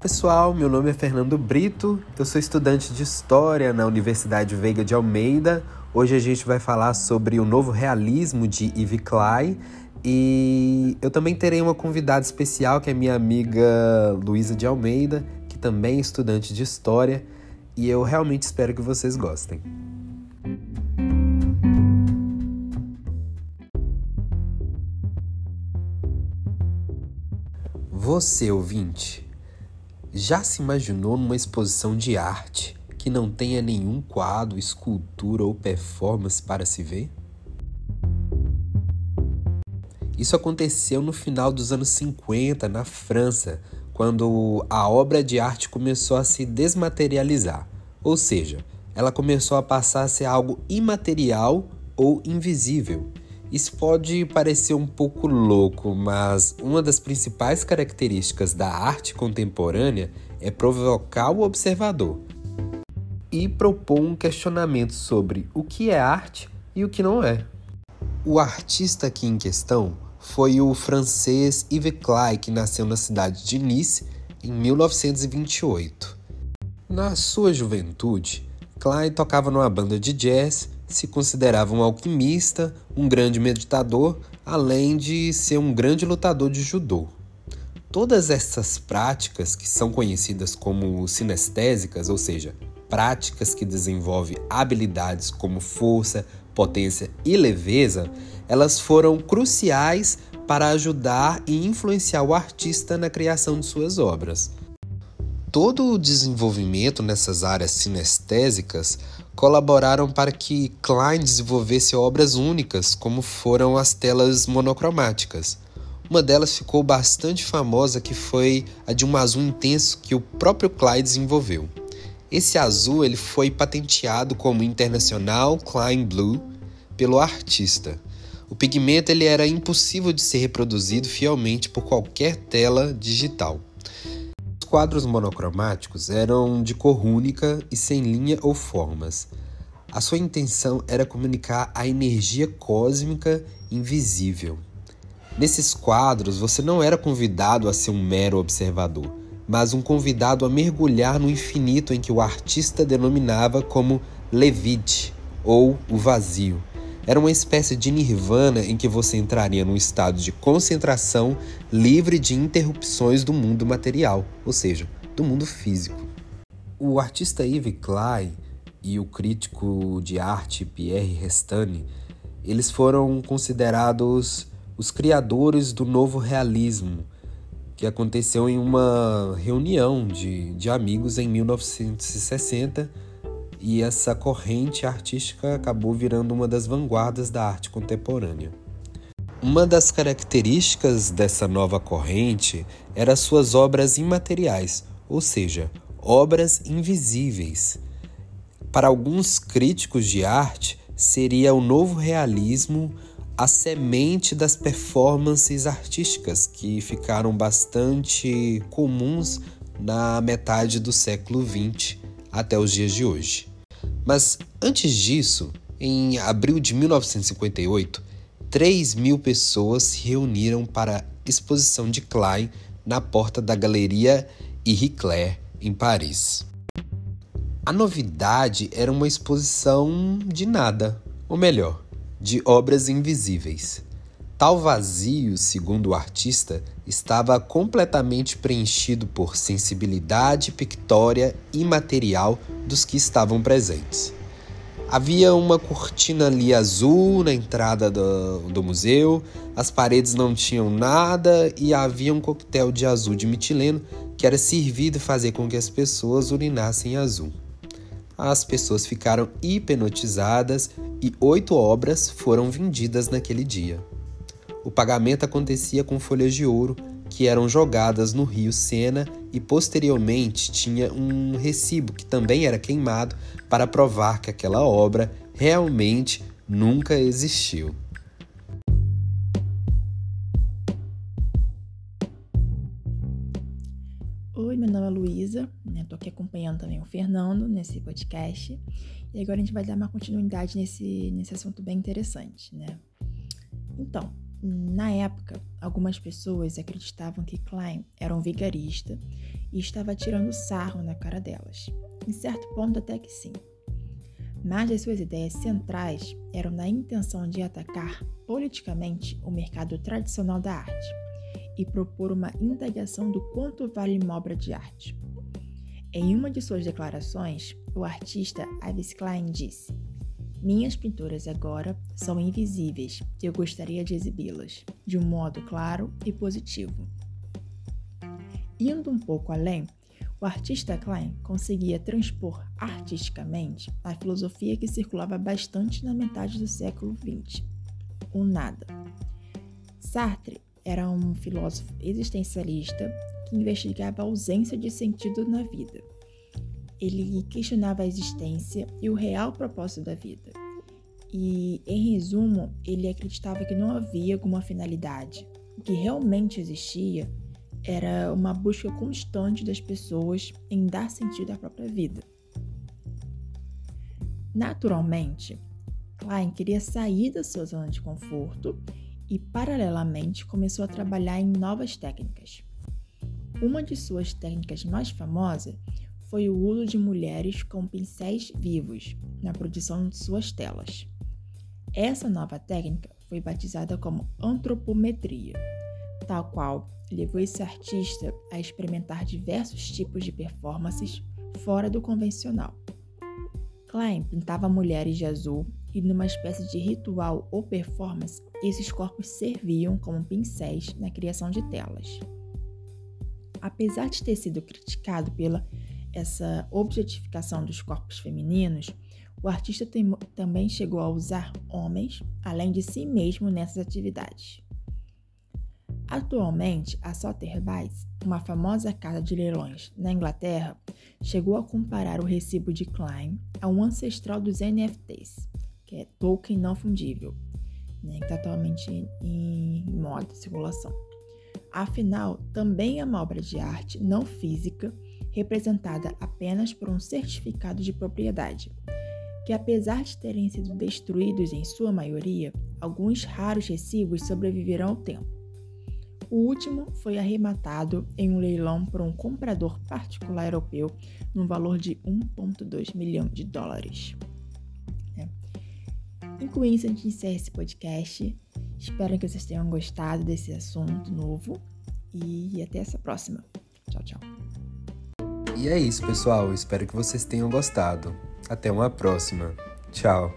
Pessoal, meu nome é Fernando Brito, eu sou estudante de História na Universidade Veiga de Almeida. Hoje a gente vai falar sobre o novo realismo de Yves Klein e eu também terei uma convidada especial que é minha amiga Luísa de Almeida, que também é estudante de História, e eu realmente espero que vocês gostem. Você, ouvinte, já se imaginou numa exposição de arte que não tenha nenhum quadro, escultura ou performance para se ver? Isso aconteceu no final dos anos 50, na França, quando a obra de arte começou a se desmaterializar, ou seja, ela começou a passar a ser algo imaterial ou invisível isso pode parecer um pouco louco, mas uma das principais características da arte contemporânea é provocar o observador e propor um questionamento sobre o que é arte e o que não é. O artista aqui em questão foi o francês Yves Klein, que nasceu na cidade de Nice em 1928. Na sua juventude, Klein tocava numa banda de jazz se considerava um alquimista, um grande meditador, além de ser um grande lutador de judô. Todas essas práticas, que são conhecidas como sinestésicas, ou seja, práticas que desenvolvem habilidades como força, potência e leveza, elas foram cruciais para ajudar e influenciar o artista na criação de suas obras. Todo o desenvolvimento nessas áreas sinestésicas colaboraram para que Klein desenvolvesse obras únicas, como foram as telas monocromáticas. Uma delas ficou bastante famosa, que foi a de um azul intenso que o próprio Klein desenvolveu. Esse azul ele foi patenteado como Internacional Klein Blue pelo artista. O pigmento ele era impossível de ser reproduzido fielmente por qualquer tela digital. Os quadros monocromáticos eram de cor única e sem linha ou formas. A sua intenção era comunicar a energia cósmica invisível. Nesses quadros, você não era convidado a ser um mero observador, mas um convidado a mergulhar no infinito em que o artista denominava como Levite ou o vazio era uma espécie de nirvana em que você entraria num estado de concentração livre de interrupções do mundo material, ou seja, do mundo físico. O artista Yves Klein e o crítico de arte Pierre Restani, eles foram considerados os criadores do novo realismo, que aconteceu em uma reunião de, de amigos em 1960 e essa corrente artística acabou virando uma das vanguardas da arte contemporânea. Uma das características dessa nova corrente era suas obras imateriais, ou seja, obras invisíveis. Para alguns críticos de arte, seria o novo realismo a semente das performances artísticas que ficaram bastante comuns na metade do século XX até os dias de hoje. Mas antes disso, em abril de 1958, 3 mil pessoas se reuniram para a exposição de Klein na porta da Galeria Henri em Paris. A novidade era uma exposição de nada, ou melhor, de obras invisíveis. Tal vazio, segundo o artista, estava completamente preenchido por sensibilidade pictória e material dos que estavam presentes. Havia uma cortina ali azul na entrada do, do museu, as paredes não tinham nada e havia um coquetel de azul de metileno que era servido fazer com que as pessoas urinassem azul. As pessoas ficaram hipnotizadas e oito obras foram vendidas naquele dia. O pagamento acontecia com folhas de ouro que eram jogadas no rio Sena e posteriormente tinha um recibo que também era queimado para provar que aquela obra realmente nunca existiu. Oi, meu nome é Luísa, né? Tô aqui acompanhando também o Fernando nesse podcast. E agora a gente vai dar uma continuidade nesse, nesse assunto bem interessante, né? Então, Na época, algumas pessoas acreditavam que Klein era um vigarista e estava tirando sarro na cara delas. Em certo ponto, até que sim. Mas as suas ideias centrais eram na intenção de atacar politicamente o mercado tradicional da arte e propor uma indagação do quanto vale uma obra de arte. Em uma de suas declarações, o artista Ives Klein disse: Minhas pinturas agora são invisíveis e eu gostaria de exibi-las de um modo claro e positivo. Indo um pouco além, o artista Klein conseguia transpor artisticamente a filosofia que circulava bastante na metade do século XX, o nada. Sartre era um filósofo existencialista que investigava a ausência de sentido na vida. Ele questionava a existência e o real propósito da vida. E, em resumo, ele acreditava que não havia alguma finalidade. O que realmente existia era uma busca constante das pessoas em dar sentido à própria vida. Naturalmente, Klein queria sair da sua zona de conforto e, paralelamente, começou a trabalhar em novas técnicas. Uma de suas técnicas mais famosas foi o uso de mulheres com pincéis vivos na produção de suas telas. Essa nova técnica foi batizada como antropometria, tal qual levou esse artista a experimentar diversos tipos de performances fora do convencional. Klein pintava mulheres de azul e, numa espécie de ritual ou performance, esses corpos serviam como pincéis na criação de telas. Apesar de ter sido criticado pela essa objetificação dos corpos femininos, o artista tem, também chegou a usar homens, além de si mesmo, nessas atividades. Atualmente, a Sotheby's, uma famosa casa de leilões na Inglaterra, chegou a comparar o recibo de Klein a um ancestral dos NFTs, que é token não fundível, né, que está atualmente em moda de circulação. Afinal, também é uma obra de arte não física representada apenas por um certificado de propriedade, que apesar de terem sido destruídos em sua maioria, alguns raros recibos sobreviveram ao tempo. O último foi arrematado em um leilão por um comprador particular europeu no valor de 1,2 milhão de dólares. E com isso a gente encerra esse podcast. Espero que vocês tenham gostado desse assunto novo e até essa próxima. Tchau, tchau. E é isso, pessoal. Espero que vocês tenham gostado. Até uma próxima. Tchau.